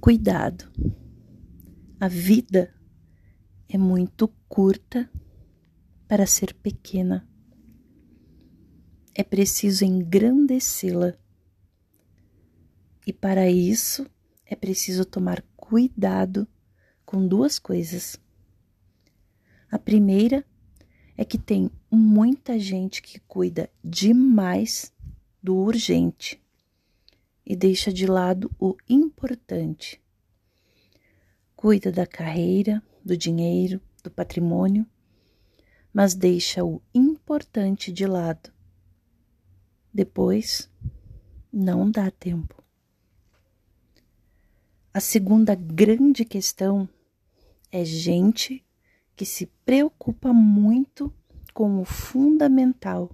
Cuidado. A vida é muito curta para ser pequena. É preciso engrandecê-la. E para isso é preciso tomar cuidado com duas coisas. A primeira é que tem muita gente que cuida demais do urgente e deixa de lado o importante. Cuida da carreira, do dinheiro, do patrimônio, mas deixa o importante de lado. Depois, não dá tempo. A segunda grande questão é gente que se preocupa muito com o fundamental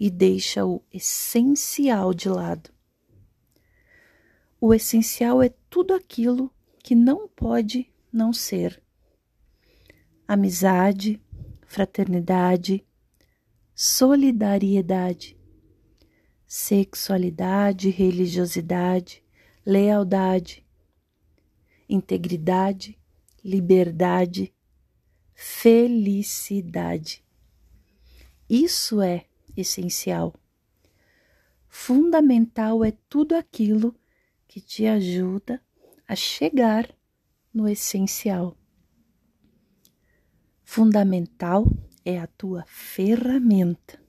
e deixa o essencial de lado. O essencial é tudo aquilo que não pode não ser: amizade, fraternidade, solidariedade, sexualidade, religiosidade, lealdade, integridade, liberdade, felicidade. Isso é essencial. Fundamental é tudo aquilo que te ajuda a chegar no essencial. Fundamental é a tua ferramenta,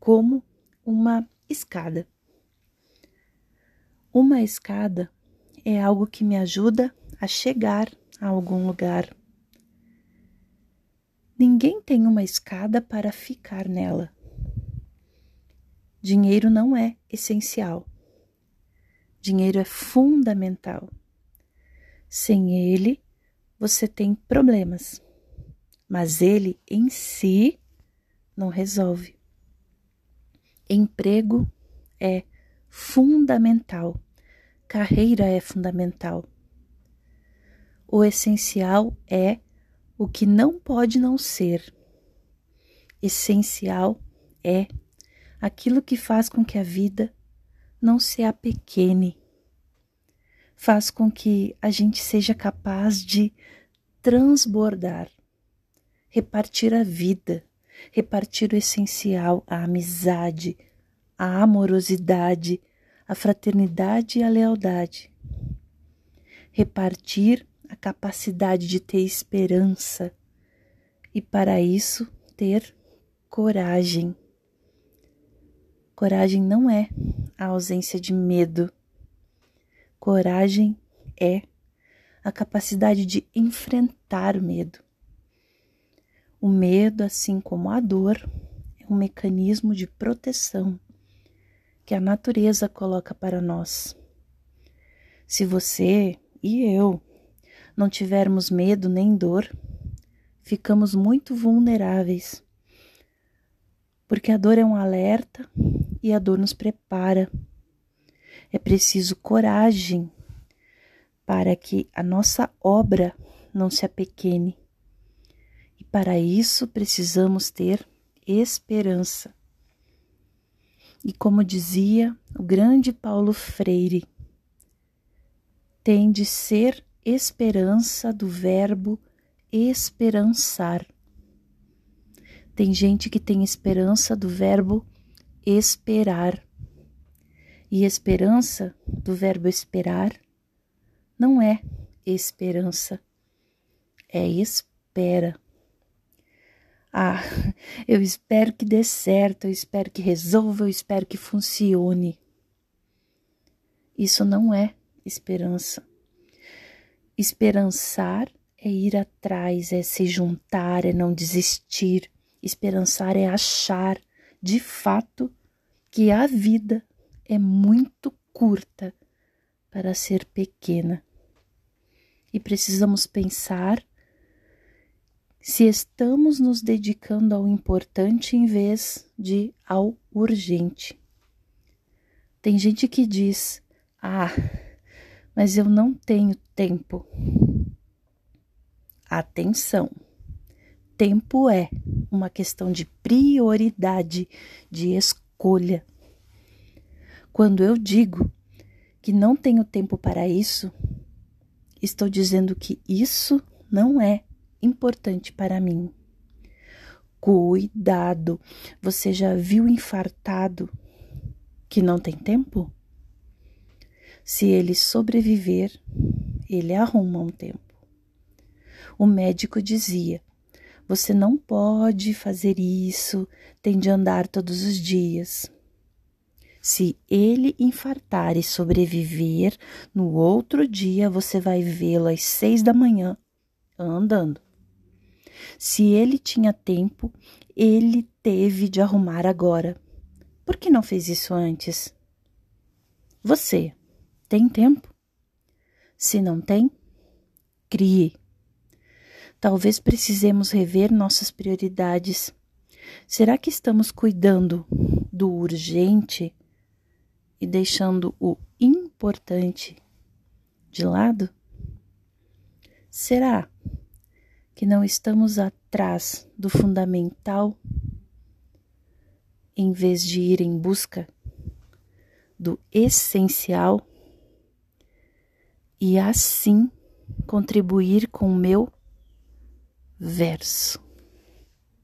como uma escada. Uma escada é algo que me ajuda a chegar a algum lugar. Ninguém tem uma escada para ficar nela. Dinheiro não é essencial. Dinheiro é fundamental. Sem ele, você tem problemas, mas ele em si não resolve. Emprego é fundamental, carreira é fundamental. O essencial é o que não pode não ser. Essencial é aquilo que faz com que a vida não se apequene, faz com que a gente seja capaz de transbordar, repartir a vida, repartir o essencial, a amizade, a amorosidade, a fraternidade e a lealdade. Repartir a capacidade de ter esperança e, para isso, ter coragem. Coragem não é a ausência de medo. Coragem é a capacidade de enfrentar o medo. O medo, assim como a dor, é um mecanismo de proteção que a natureza coloca para nós. Se você e eu não tivermos medo nem dor, ficamos muito vulneráveis. Porque a dor é um alerta e a dor nos prepara. É preciso coragem para que a nossa obra não se apequene. E para isso precisamos ter esperança. E como dizia o grande Paulo Freire, tem de ser esperança do verbo esperançar. Tem gente que tem esperança do verbo esperar. E esperança do verbo esperar não é esperança, é espera. Ah, eu espero que dê certo, eu espero que resolva, eu espero que funcione. Isso não é esperança. Esperançar é ir atrás, é se juntar, é não desistir. Esperançar é achar, de fato, que a vida é muito curta para ser pequena. E precisamos pensar se estamos nos dedicando ao importante em vez de ao urgente. Tem gente que diz: Ah, mas eu não tenho tempo. Atenção! Tempo é uma questão de prioridade, de escolha. Quando eu digo que não tenho tempo para isso, estou dizendo que isso não é importante para mim. Cuidado! Você já viu infartado que não tem tempo? Se ele sobreviver, ele arruma um tempo. O médico dizia: Você não pode fazer isso, tem de andar todos os dias. Se ele infartar e sobreviver, no outro dia você vai vê-lo às seis da manhã andando. Se ele tinha tempo, ele teve de arrumar agora. Por que não fez isso antes? Você tem tempo? Se não tem, crie. Talvez precisemos rever nossas prioridades. Será que estamos cuidando do urgente e deixando o importante de lado? Será que não estamos atrás do fundamental em vez de ir em busca do essencial e assim contribuir com o meu verso?